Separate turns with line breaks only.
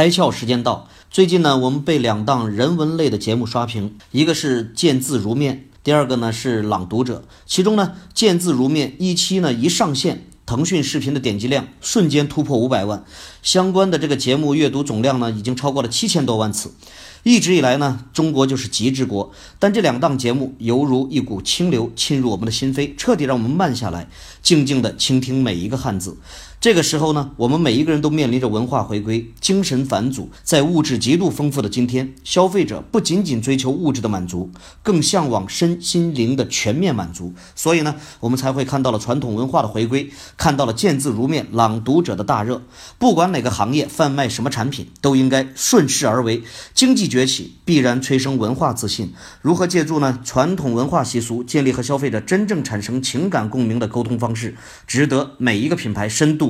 开窍时间到。最近呢，我们被两档人文类的节目刷屏，一个是《见字如面》，第二个呢是《朗读者》。其中呢，《见字如面》一期呢一上线，腾讯视频的点击量瞬间突破五百万，相关的这个节目阅读总量呢已经超过了七千多万次。一直以来呢，中国就是极之国，但这两档节目犹如一股清流侵入我们的心扉，彻底让我们慢下来，静静地倾听每一个汉字。这个时候呢，我们每一个人都面临着文化回归、精神返祖。在物质极度丰富的今天，消费者不仅仅追求物质的满足，更向往身心灵的全面满足。所以呢，我们才会看到了传统文化的回归，看到了见字如面、朗读者的大热。不管哪个行业贩卖什么产品，都应该顺势而为。经济崛起必然催生文化自信。如何借助呢传统文化习俗，建立和消费者真正产生情感共鸣的沟通方式，值得每一个品牌深度